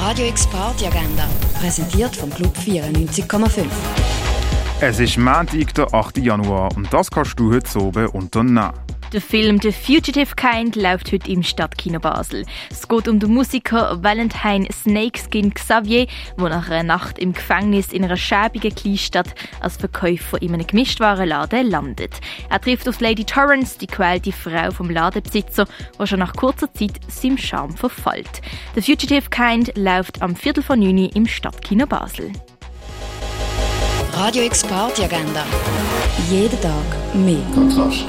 Radio X Party Agenda, präsentiert vom Club 94,5. Es ist Montag, der 8. Januar und das kannst du heute oben unternehmen. Der Film The Fugitive Kind läuft heute im Stadtkino Basel. Es geht um den Musiker Valentine Snakeskin Xavier, der nach einer Nacht im Gefängnis in einer schäbigen Kleinstadt als Verkäufer in einem Gemischtwarenladen landet. Er trifft auf Lady Torrance, die quälte Frau vom Ladenbesitzer, die schon nach kurzer Zeit seinem Charme verfällt. The Fugitive Kind läuft am Viertel von Juni im Stadtkino Basel. Radio X Party Agenda. Jeden Tag mehr. Kontrast.